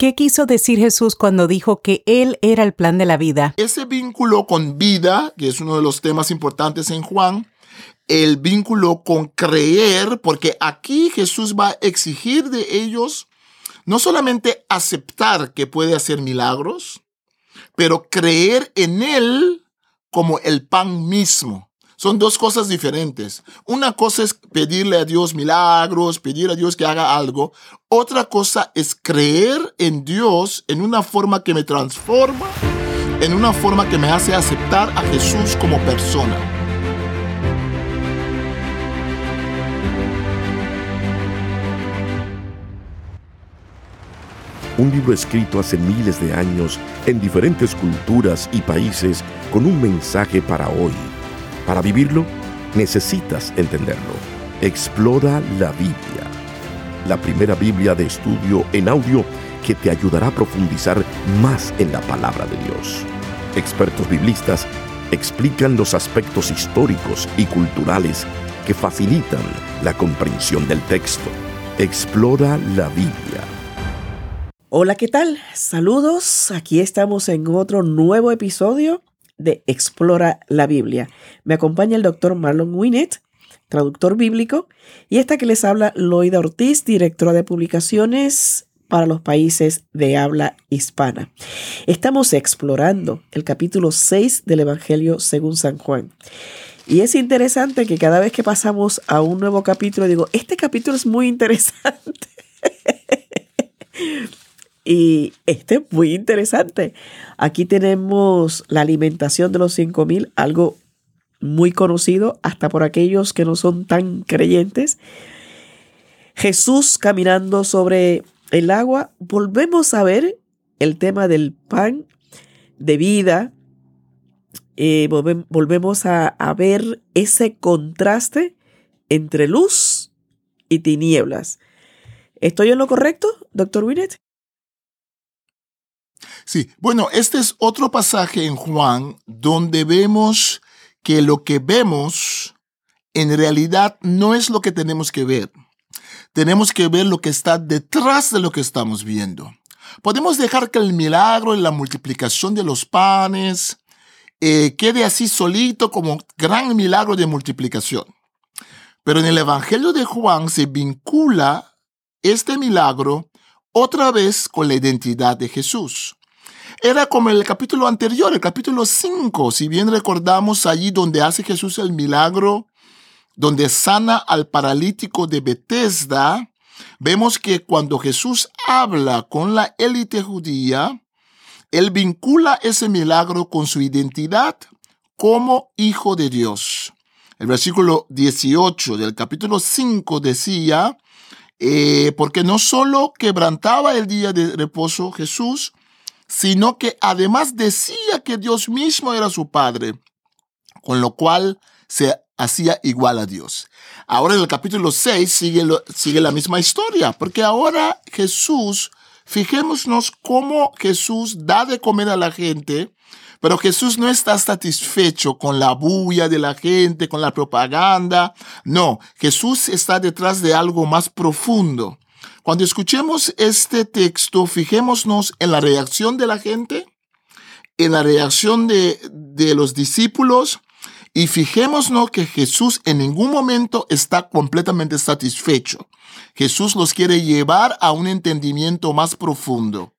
¿Qué quiso decir Jesús cuando dijo que Él era el plan de la vida? Ese vínculo con vida, que es uno de los temas importantes en Juan, el vínculo con creer, porque aquí Jesús va a exigir de ellos no solamente aceptar que puede hacer milagros, pero creer en Él como el pan mismo. Son dos cosas diferentes. Una cosa es pedirle a Dios milagros, pedir a Dios que haga algo. Otra cosa es creer en Dios en una forma que me transforma, en una forma que me hace aceptar a Jesús como persona. Un libro escrito hace miles de años en diferentes culturas y países con un mensaje para hoy para vivirlo, necesitas entenderlo. Explora la Biblia, la primera Biblia de estudio en audio que te ayudará a profundizar más en la palabra de Dios. Expertos biblistas explican los aspectos históricos y culturales que facilitan la comprensión del texto. Explora la Biblia. Hola, ¿qué tal? Saludos. Aquí estamos en otro nuevo episodio de Explora la Biblia. Me acompaña el doctor Marlon Winnet, traductor bíblico, y esta que les habla Loida Ortiz, directora de publicaciones para los países de habla hispana. Estamos explorando el capítulo 6 del Evangelio según San Juan. Y es interesante que cada vez que pasamos a un nuevo capítulo, digo, este capítulo es muy interesante. Y este es muy interesante. Aquí tenemos la alimentación de los 5000, algo muy conocido hasta por aquellos que no son tan creyentes. Jesús caminando sobre el agua. Volvemos a ver el tema del pan de vida. Eh, volvemos a, a ver ese contraste entre luz y tinieblas. ¿Estoy en lo correcto, doctor Winnet? Sí, bueno, este es otro pasaje en Juan donde vemos que lo que vemos en realidad no es lo que tenemos que ver. Tenemos que ver lo que está detrás de lo que estamos viendo. Podemos dejar que el milagro y la multiplicación de los panes eh, quede así solito como gran milagro de multiplicación. Pero en el Evangelio de Juan se vincula este milagro otra vez con la identidad de Jesús. Era como el capítulo anterior, el capítulo 5, si bien recordamos allí donde hace Jesús el milagro, donde sana al paralítico de Bethesda, vemos que cuando Jesús habla con la élite judía, él vincula ese milagro con su identidad como hijo de Dios. El versículo 18 del capítulo 5 decía, eh, porque no solo quebrantaba el día de reposo Jesús, sino que además decía que Dios mismo era su Padre, con lo cual se hacía igual a Dios. Ahora en el capítulo 6 sigue, sigue la misma historia, porque ahora Jesús, fijémonos cómo Jesús da de comer a la gente, pero Jesús no está satisfecho con la bulla de la gente, con la propaganda. No, Jesús está detrás de algo más profundo. Cuando escuchemos este texto, fijémonos en la reacción de la gente, en la reacción de, de los discípulos y fijémonos que Jesús en ningún momento está completamente satisfecho. Jesús los quiere llevar a un entendimiento más profundo.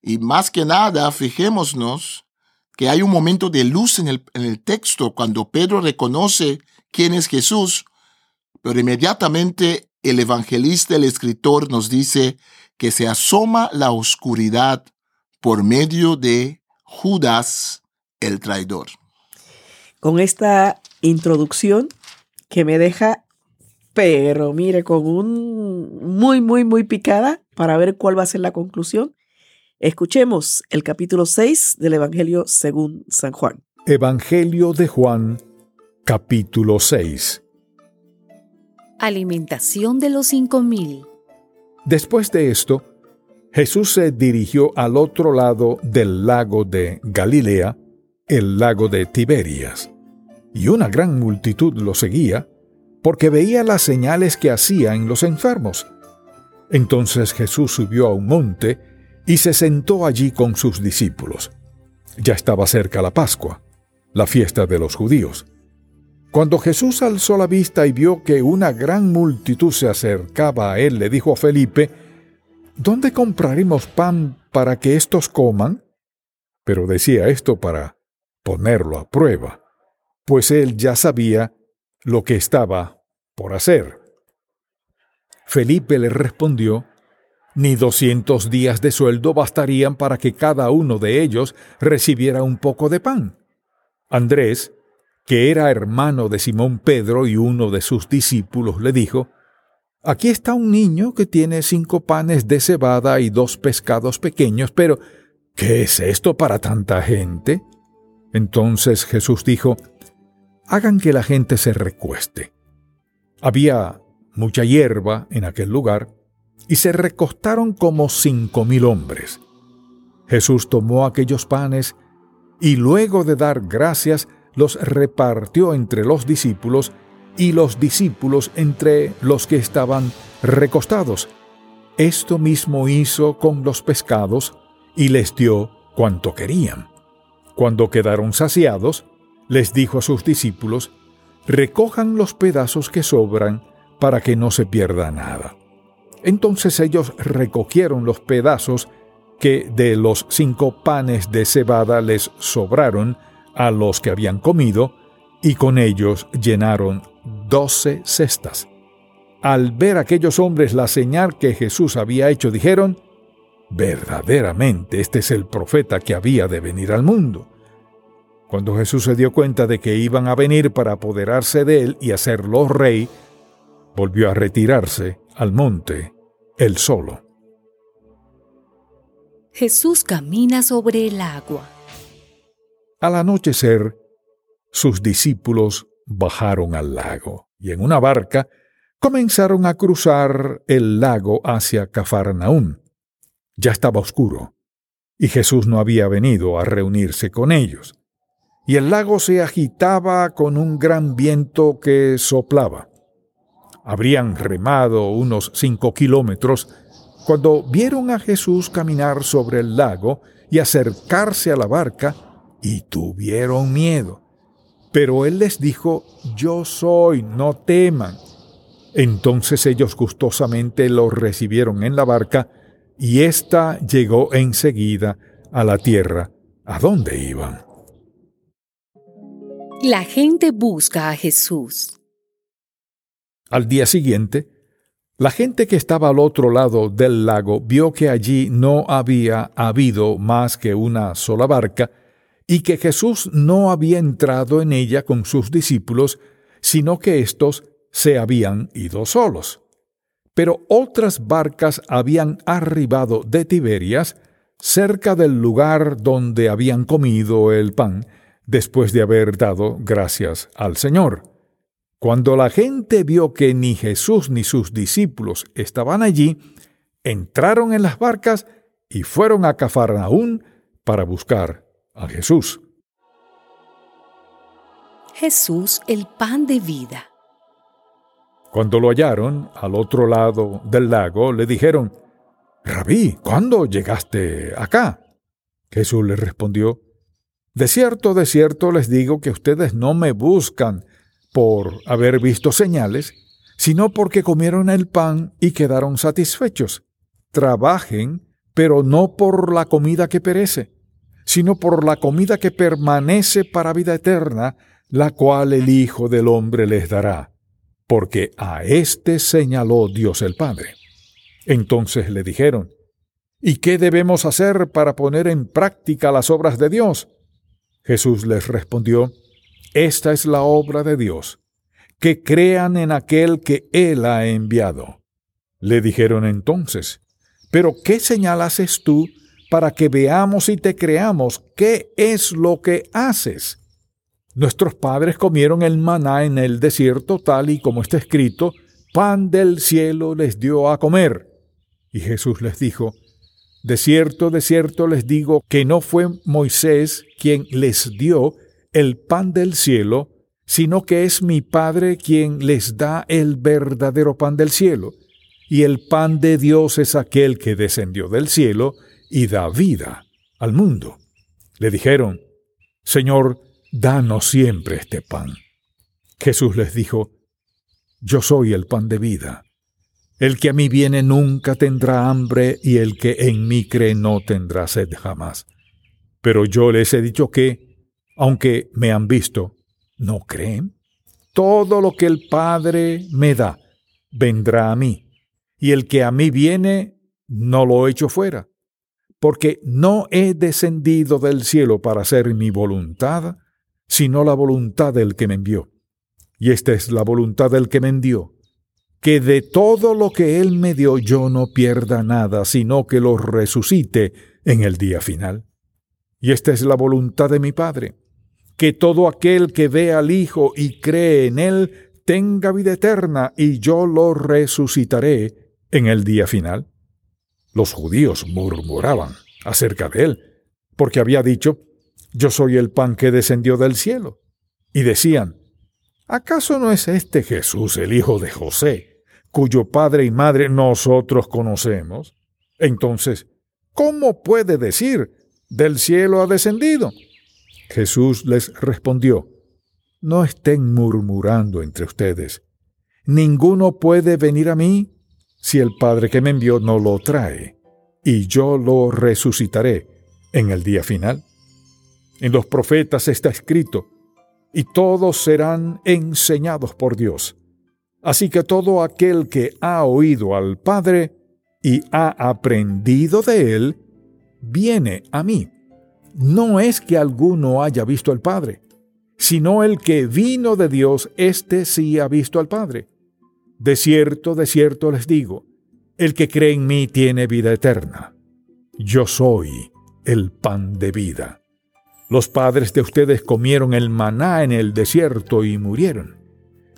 Y más que nada, fijémonos que hay un momento de luz en el, en el texto cuando Pedro reconoce quién es Jesús, pero inmediatamente el evangelista, el escritor nos dice que se asoma la oscuridad por medio de Judas el traidor. Con esta introducción que me deja, pero mire, con un muy, muy, muy picada para ver cuál va a ser la conclusión, escuchemos el capítulo 6 del Evangelio según San Juan. Evangelio de Juan, capítulo 6 Alimentación de los cinco mil. Después de esto, Jesús se dirigió al otro lado del lago de Galilea, el lago de Tiberias, y una gran multitud lo seguía, porque veía las señales que hacía en los enfermos. Entonces Jesús subió a un monte, y se sentó allí con sus discípulos. Ya estaba cerca la Pascua, la fiesta de los judíos. Cuando Jesús alzó la vista y vio que una gran multitud se acercaba a él, le dijo a Felipe, ¿Dónde compraremos pan para que éstos coman? Pero decía esto para ponerlo a prueba, pues él ya sabía lo que estaba por hacer. Felipe le respondió, Ni doscientos días de sueldo bastarían para que cada uno de ellos recibiera un poco de pan. Andrés, que era hermano de Simón Pedro y uno de sus discípulos, le dijo, Aquí está un niño que tiene cinco panes de cebada y dos pescados pequeños, pero ¿qué es esto para tanta gente? Entonces Jesús dijo, Hagan que la gente se recueste. Había mucha hierba en aquel lugar, y se recostaron como cinco mil hombres. Jesús tomó aquellos panes y luego de dar gracias los repartió entre los discípulos y los discípulos entre los que estaban recostados. Esto mismo hizo con los pescados y les dio cuanto querían. Cuando quedaron saciados, les dijo a sus discípulos, recojan los pedazos que sobran para que no se pierda nada. Entonces ellos recogieron los pedazos que de los cinco panes de cebada les sobraron a los que habían comido, y con ellos llenaron doce cestas. Al ver aquellos hombres la señal que Jesús había hecho, dijeron, verdaderamente este es el profeta que había de venir al mundo. Cuando Jesús se dio cuenta de que iban a venir para apoderarse de él y hacerlo rey, volvió a retirarse al monte, él solo. Jesús camina sobre el agua. Al anochecer, sus discípulos bajaron al lago y en una barca comenzaron a cruzar el lago hacia Cafarnaún. Ya estaba oscuro y Jesús no había venido a reunirse con ellos. Y el lago se agitaba con un gran viento que soplaba. Habrían remado unos cinco kilómetros cuando vieron a Jesús caminar sobre el lago y acercarse a la barca y tuvieron miedo. Pero él les dijo, yo soy, no teman. Entonces ellos gustosamente lo recibieron en la barca, y ésta llegó enseguida a la tierra a donde iban. La gente busca a Jesús. Al día siguiente, la gente que estaba al otro lado del lago vio que allí no había habido más que una sola barca, y que Jesús no había entrado en ella con sus discípulos, sino que éstos se habían ido solos. Pero otras barcas habían arribado de Tiberias, cerca del lugar donde habían comido el pan, después de haber dado gracias al Señor. Cuando la gente vio que ni Jesús ni sus discípulos estaban allí, entraron en las barcas y fueron a Cafarnaún para buscar a Jesús. Jesús, el pan de vida. Cuando lo hallaron al otro lado del lago, le dijeron, Rabí, ¿cuándo llegaste acá? Jesús le respondió, De cierto, de cierto les digo que ustedes no me buscan por haber visto señales, sino porque comieron el pan y quedaron satisfechos. Trabajen, pero no por la comida que perece, sino por la comida que permanece para vida eterna, la cual el Hijo del Hombre les dará, porque a éste señaló Dios el Padre. Entonces le dijeron, ¿Y qué debemos hacer para poner en práctica las obras de Dios? Jesús les respondió, Esta es la obra de Dios, que crean en aquel que Él ha enviado. Le dijeron entonces, ¿pero qué señal haces tú para que veamos y te creamos qué es lo que haces. Nuestros padres comieron el maná en el desierto tal y como está escrito, pan del cielo les dio a comer. Y Jesús les dijo, De cierto, de cierto les digo que no fue Moisés quien les dio el pan del cielo, sino que es mi Padre quien les da el verdadero pan del cielo. Y el pan de Dios es aquel que descendió del cielo y da vida al mundo. Le dijeron, Señor, danos siempre este pan. Jesús les dijo, Yo soy el pan de vida. El que a mí viene nunca tendrá hambre y el que en mí cree no tendrá sed jamás. Pero yo les he dicho que, aunque me han visto, ¿no creen? Todo lo que el Padre me da vendrá a mí, y el que a mí viene no lo echo fuera, porque no he descendido del cielo para hacer mi voluntad, sino la voluntad del que me envió. Y esta es la voluntad del que me envió, que de todo lo que él me dio yo no pierda nada, sino que lo resucite en el día final. Y esta es la voluntad de mi Padre, que todo aquel que ve al Hijo y cree en él tenga vida eterna, y yo lo resucitaré en el día final. Los judíos murmuraban acerca de él, porque había dicho, Yo soy el pan que descendió del cielo. Y decían, ¿acaso no es este Jesús el hijo de José, cuyo padre y madre nosotros conocemos? Entonces, ¿cómo puede decir, del cielo ha descendido? Jesús les respondió, No estén murmurando entre ustedes. Ninguno puede venir a mí si el Padre que me envió no lo trae, y yo lo resucitaré en el día final. En los profetas está escrito, y todos serán enseñados por Dios. Así que todo aquel que ha oído al Padre y ha aprendido de él, viene a mí. No es que alguno haya visto al Padre, sino el que vino de Dios, éste sí ha visto al Padre. De cierto, de cierto les digo, el que cree en mí tiene vida eterna. Yo soy el pan de vida. Los padres de ustedes comieron el maná en el desierto y murieron.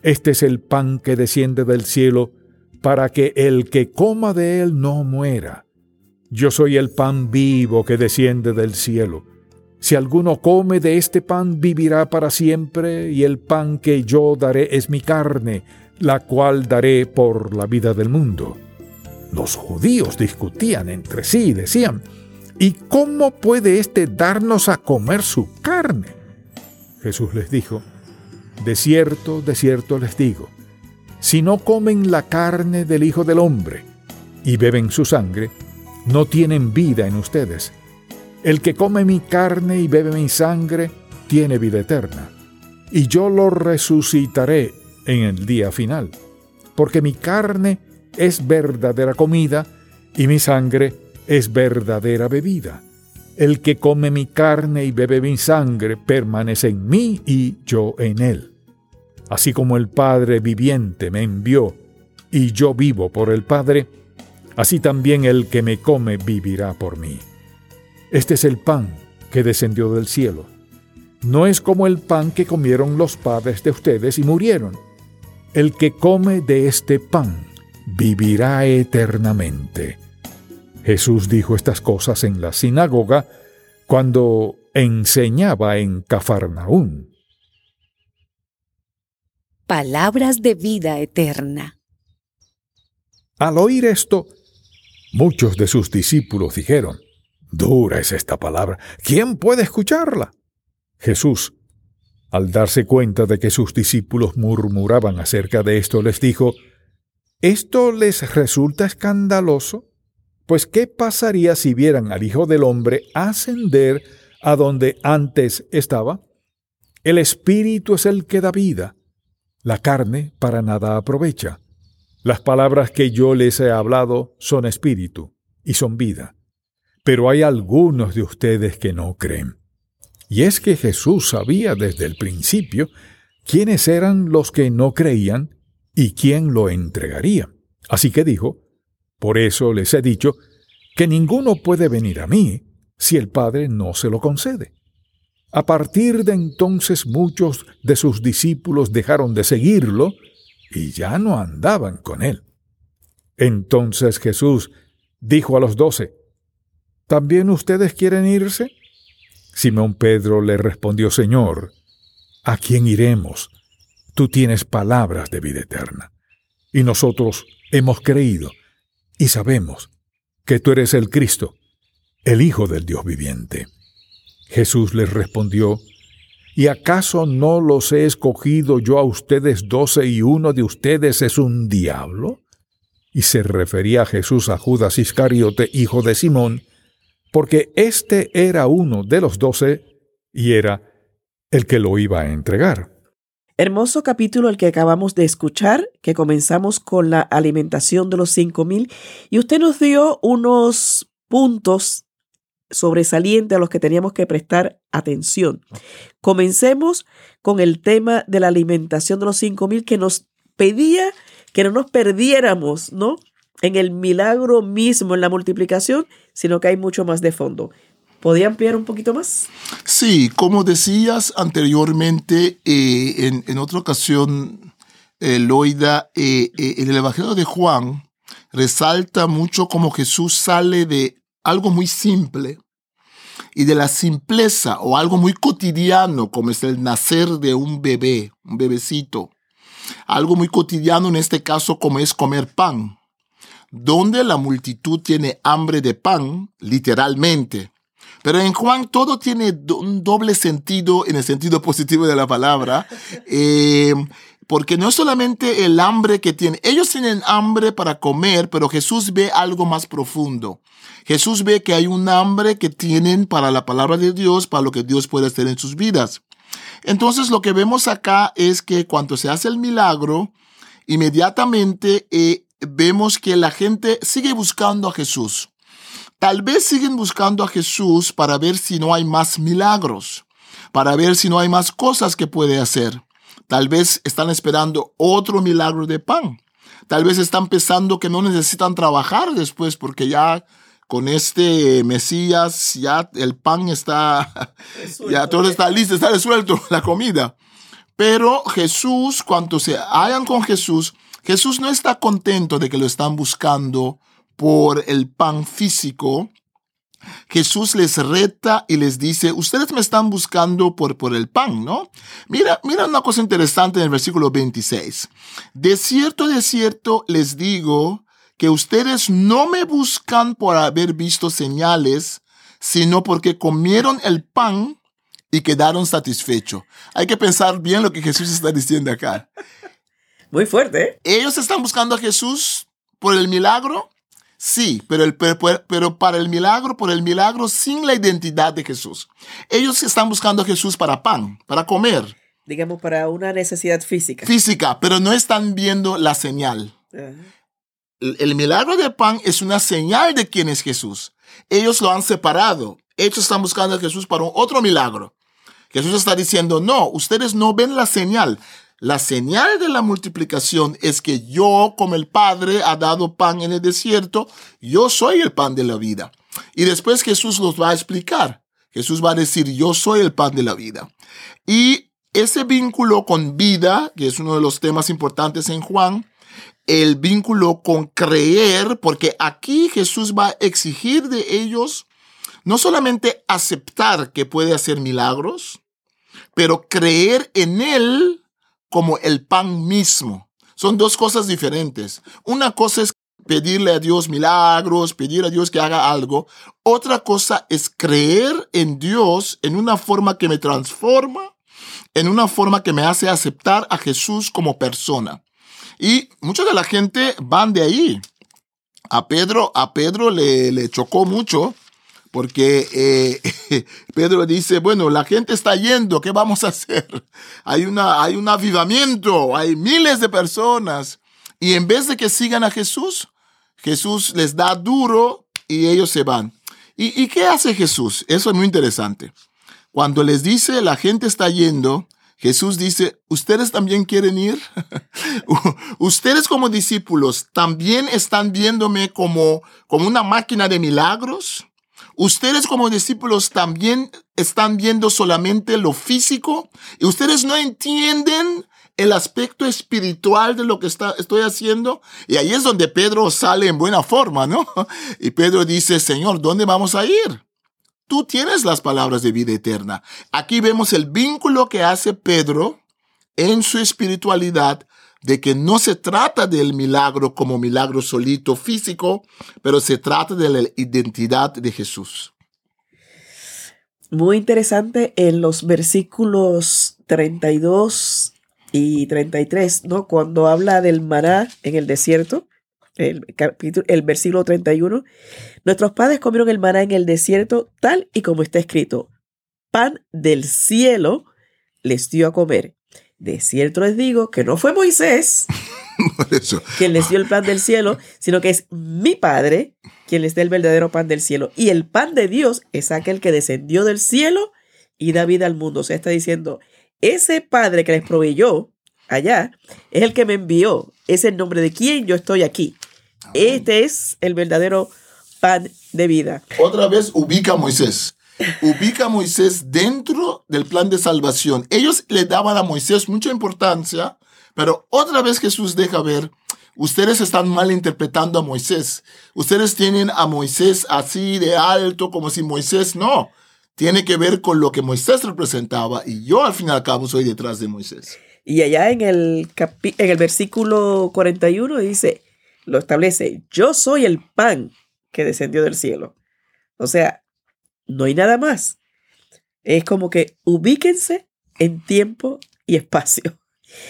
Este es el pan que desciende del cielo para que el que coma de él no muera. Yo soy el pan vivo que desciende del cielo. Si alguno come de este pan vivirá para siempre, y el pan que yo daré es mi carne, la cual daré por la vida del mundo. Los judíos discutían entre sí y decían, ¿y cómo puede éste darnos a comer su carne? Jesús les dijo, de cierto, de cierto les digo, si no comen la carne del Hijo del Hombre y beben su sangre, no tienen vida en ustedes. El que come mi carne y bebe mi sangre, tiene vida eterna, y yo lo resucitaré en el día final, porque mi carne es verdadera comida y mi sangre es verdadera bebida. El que come mi carne y bebe mi sangre permanece en mí y yo en él. Así como el Padre viviente me envió y yo vivo por el Padre, así también el que me come vivirá por mí. Este es el pan que descendió del cielo. No es como el pan que comieron los padres de ustedes y murieron el que come de este pan vivirá eternamente. Jesús dijo estas cosas en la sinagoga cuando enseñaba en Cafarnaún. Palabras de vida eterna. Al oír esto, muchos de sus discípulos dijeron, Dura es esta palabra, ¿quién puede escucharla? Jesús al darse cuenta de que sus discípulos murmuraban acerca de esto, les dijo, ¿Esto les resulta escandaloso? Pues ¿qué pasaría si vieran al Hijo del Hombre ascender a donde antes estaba? El Espíritu es el que da vida, la carne para nada aprovecha. Las palabras que yo les he hablado son espíritu y son vida. Pero hay algunos de ustedes que no creen. Y es que Jesús sabía desde el principio quiénes eran los que no creían y quién lo entregaría. Así que dijo, por eso les he dicho que ninguno puede venir a mí si el Padre no se lo concede. A partir de entonces muchos de sus discípulos dejaron de seguirlo y ya no andaban con él. Entonces Jesús dijo a los doce, ¿También ustedes quieren irse? Simón Pedro le respondió, Señor, ¿a quién iremos? Tú tienes palabras de vida eterna. Y nosotros hemos creído y sabemos que tú eres el Cristo, el Hijo del Dios viviente. Jesús les respondió, ¿Y acaso no los he escogido yo a ustedes doce y uno de ustedes es un diablo? Y se refería a Jesús a Judas Iscariote, hijo de Simón, porque éste era uno de los doce y era el que lo iba a entregar. Hermoso capítulo el que acabamos de escuchar, que comenzamos con la alimentación de los cinco mil, y usted nos dio unos puntos sobresaliente a los que teníamos que prestar atención. Comencemos con el tema de la alimentación de los cinco mil que nos pedía que no nos perdiéramos, ¿no? En el milagro mismo, en la multiplicación, sino que hay mucho más de fondo. ¿Podría ampliar un poquito más? Sí, como decías anteriormente, eh, en, otra ocasión, eh, Loida, eh, en el Evangelio de Juan resalta mucho cómo Jesús sale de algo muy simple y de la simpleza o algo muy cotidiano como es el nacer de un bebé, un bebecito. Algo muy cotidiano en este caso como es comer pan, donde la multitud tiene hambre de pan, literalmente. Pero en Juan todo tiene un doble sentido en el sentido positivo de la palabra. Eh, porque no es solamente el hambre que tienen, ellos tienen hambre para comer, pero Jesús ve algo más profundo. Jesús ve que hay un hambre que tienen para la palabra de Dios, para lo que Dios puede hacer en sus vidas. Entonces lo que vemos acá es que cuando se hace el milagro, inmediatamente eh, vemos que la gente sigue buscando a Jesús. Tal vez siguen buscando a Jesús para ver si no hay más milagros, para ver si no hay más cosas que puede hacer. Tal vez están esperando otro milagro de pan. Tal vez están pensando que no necesitan trabajar después porque ya con este Mesías ya el pan está, ya todo está listo, está resuelto la comida. Pero Jesús, cuando se hayan con Jesús, Jesús no está contento de que lo están buscando por el pan físico, Jesús les reta y les dice, ustedes me están buscando por, por el pan, ¿no? Mira, mira una cosa interesante en el versículo 26. De cierto, de cierto les digo que ustedes no me buscan por haber visto señales, sino porque comieron el pan y quedaron satisfechos. Hay que pensar bien lo que Jesús está diciendo acá. Muy fuerte. ¿eh? Ellos están buscando a Jesús por el milagro Sí, pero, el, pero, para el milagro, por el milagro sin la identidad de Jesús. Ellos están buscando a Jesús para pan, para comer. Digamos, para una necesidad física. Física, pero no están viendo la señal. el, el, milagro de pan es una señal de quién es Jesús. Ellos lo han separado. Ellos están buscando a Jesús para otro milagro. Jesús está diciendo, no, ustedes no ven la señal. La señal de la multiplicación es que yo, como el Padre ha dado pan en el desierto, yo soy el pan de la vida. Y después Jesús los va a explicar. Jesús va a decir, yo soy el pan de la vida. Y ese vínculo con vida, que es uno de los temas importantes en Juan, el vínculo con creer, porque aquí Jesús va a exigir de ellos no solamente aceptar que puede hacer milagros, pero creer en Él como el pan mismo. Son dos cosas diferentes. Una cosa es pedirle a Dios milagros, pedir a Dios que haga algo. Otra cosa es creer en Dios en una forma que me transforma, en una forma que me hace aceptar a Jesús como persona. Y mucha de la gente van de ahí. A Pedro, a Pedro le, le chocó mucho porque eh, Pedro dice, bueno, la gente está yendo, ¿qué vamos a hacer? Hay, una, hay un avivamiento, hay miles de personas. Y en vez de que sigan a Jesús, Jesús les da duro y ellos se van. ¿Y, y qué hace Jesús? Eso es muy interesante. Cuando les dice, la gente está yendo, Jesús dice, ¿ustedes también quieren ir? ¿Ustedes como discípulos también están viéndome como, como una máquina de milagros? Ustedes como discípulos también están viendo solamente lo físico y ustedes no entienden el aspecto espiritual de lo que está, estoy haciendo. Y ahí es donde Pedro sale en buena forma, ¿no? Y Pedro dice, Señor, ¿dónde vamos a ir? Tú tienes las palabras de vida eterna. Aquí vemos el vínculo que hace Pedro en su espiritualidad de que no se trata del milagro como milagro solito físico, pero se trata de la identidad de Jesús. Muy interesante en los versículos 32 y 33, ¿no? Cuando habla del maná en el desierto, el, capítulo, el versículo 31, nuestros padres comieron el maná en el desierto tal y como está escrito, pan del cielo les dio a comer. De cierto les digo que no fue Moisés quien les dio el pan del cielo, sino que es mi Padre quien les da el verdadero pan del cielo. Y el pan de Dios es aquel que descendió del cielo y da vida al mundo. O sea, está diciendo, ese Padre que les proveyó allá es el que me envió. Es el nombre de quien yo estoy aquí. Este es el verdadero pan de vida. Otra vez ubica a Moisés ubica a Moisés dentro del plan de salvación. Ellos le daban a Moisés mucha importancia, pero otra vez Jesús deja ver, ustedes están mal interpretando a Moisés. Ustedes tienen a Moisés así de alto, como si Moisés no. Tiene que ver con lo que Moisés representaba y yo al fin y al cabo soy detrás de Moisés. Y allá en el, en el versículo 41 dice, lo establece, yo soy el pan que descendió del cielo. O sea, no hay nada más. Es como que ubíquense en tiempo y espacio.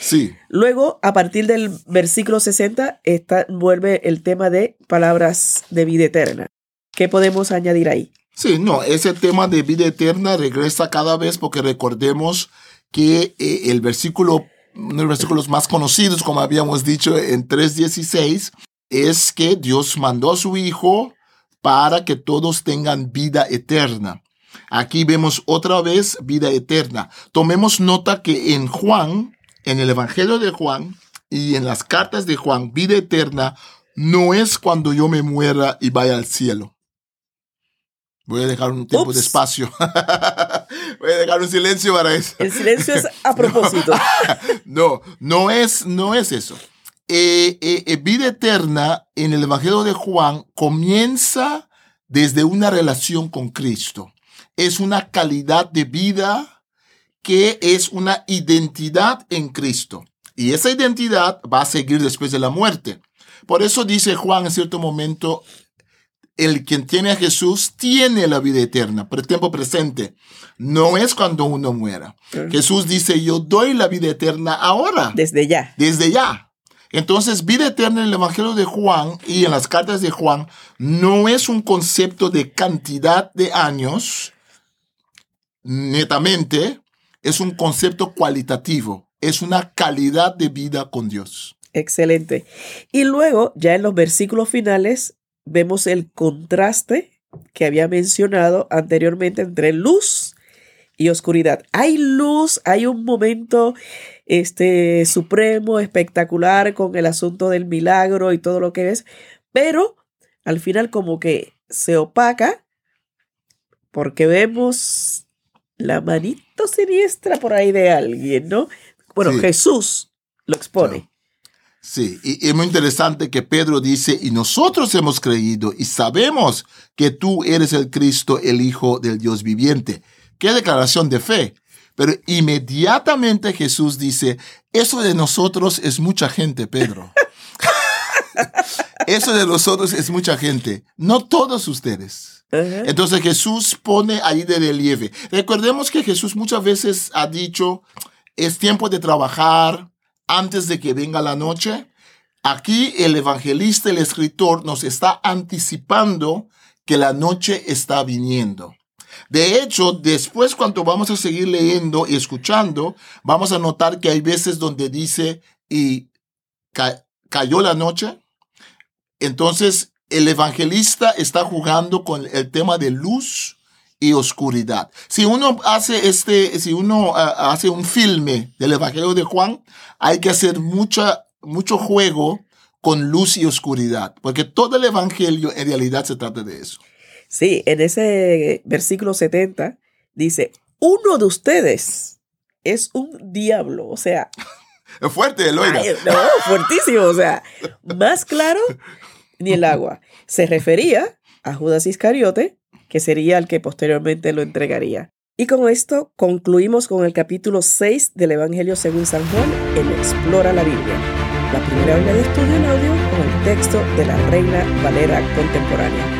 Sí. Luego, a partir del versículo 60, está, vuelve el tema de palabras de vida eterna. ¿Qué podemos añadir ahí? Sí, no, ese tema de vida eterna regresa cada vez porque recordemos que eh, el versículo, uno de los versículos más conocidos, como habíamos dicho en 3.16, es que Dios mandó a su Hijo para que todos tengan vida eterna. Aquí vemos otra vez vida eterna. Tomemos nota que en Juan, en el Evangelio de Juan y en las cartas de Juan, vida eterna no es cuando yo me muera y vaya al cielo. Voy a dejar un tiempo de espacio. Voy a dejar un silencio para eso. El silencio es a propósito. no, no es, no es eso. Eh, eh, eh, vida eterna en el Evangelio de Juan comienza desde una relación con Cristo. Es una calidad de vida que es una identidad en Cristo. Y esa identidad va a seguir después de la muerte. Por eso dice Juan en cierto momento, el quien tiene a Jesús tiene la vida eterna, pero tiempo presente. No es cuando uno muera. Jesús dice, yo doy la vida eterna ahora. Desde ya. Desde ya. Entonces, vida eterna en el Evangelio de Juan y en las cartas de Juan no es un concepto de cantidad de años, netamente, es un concepto cualitativo, es una calidad de vida con Dios. Excelente. Y luego, ya en los versículos finales, vemos el contraste que había mencionado anteriormente entre luz y oscuridad. Hay luz, hay un momento este supremo, espectacular con el asunto del milagro y todo lo que es, pero al final como que se opaca porque vemos la manito siniestra por ahí de alguien, ¿no? Bueno, Jesús lo expone. Sí, y es muy interesante que Pedro dice, y nosotros hemos creído y sabemos que tú eres el Cristo, el Hijo del Dios viviente. Qué declaración de fe. Pero inmediatamente Jesús dice, eso de nosotros es mucha gente, Pedro. eso de nosotros es mucha gente, no todos ustedes. Entonces Jesús pone ahí de relieve. Recordemos que Jesús muchas veces ha dicho, es tiempo de trabajar antes de que venga la noche. Aquí el evangelista, el escritor, nos está anticipando que la noche está viniendo. De hecho, después cuando vamos a seguir leyendo y escuchando, vamos a notar que hay veces donde dice, y cayó la noche. Entonces, el evangelista está jugando con el tema de luz y oscuridad. Si uno hace este, si uno ah, hace un filme del Evangelio de Juan, hay que hacer mucha, mucho juego con luz y oscuridad, porque todo el Evangelio en realidad se trata de eso. Sí, en ese versículo 70 dice, uno de ustedes es un diablo, o sea... Es fuerte, Eloida. No, fuertísimo, o sea, más claro ni el agua. Se refería a Judas Iscariote, que sería el que posteriormente lo entregaría. Y con esto concluimos con el capítulo 6 del Evangelio según San Juan en Explora la Biblia. la primera Biblia de estudio en audio con el texto de la Reina Valera Contemporánea.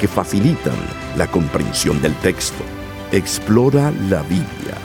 que facilitan la comprensión del texto. Explora la Biblia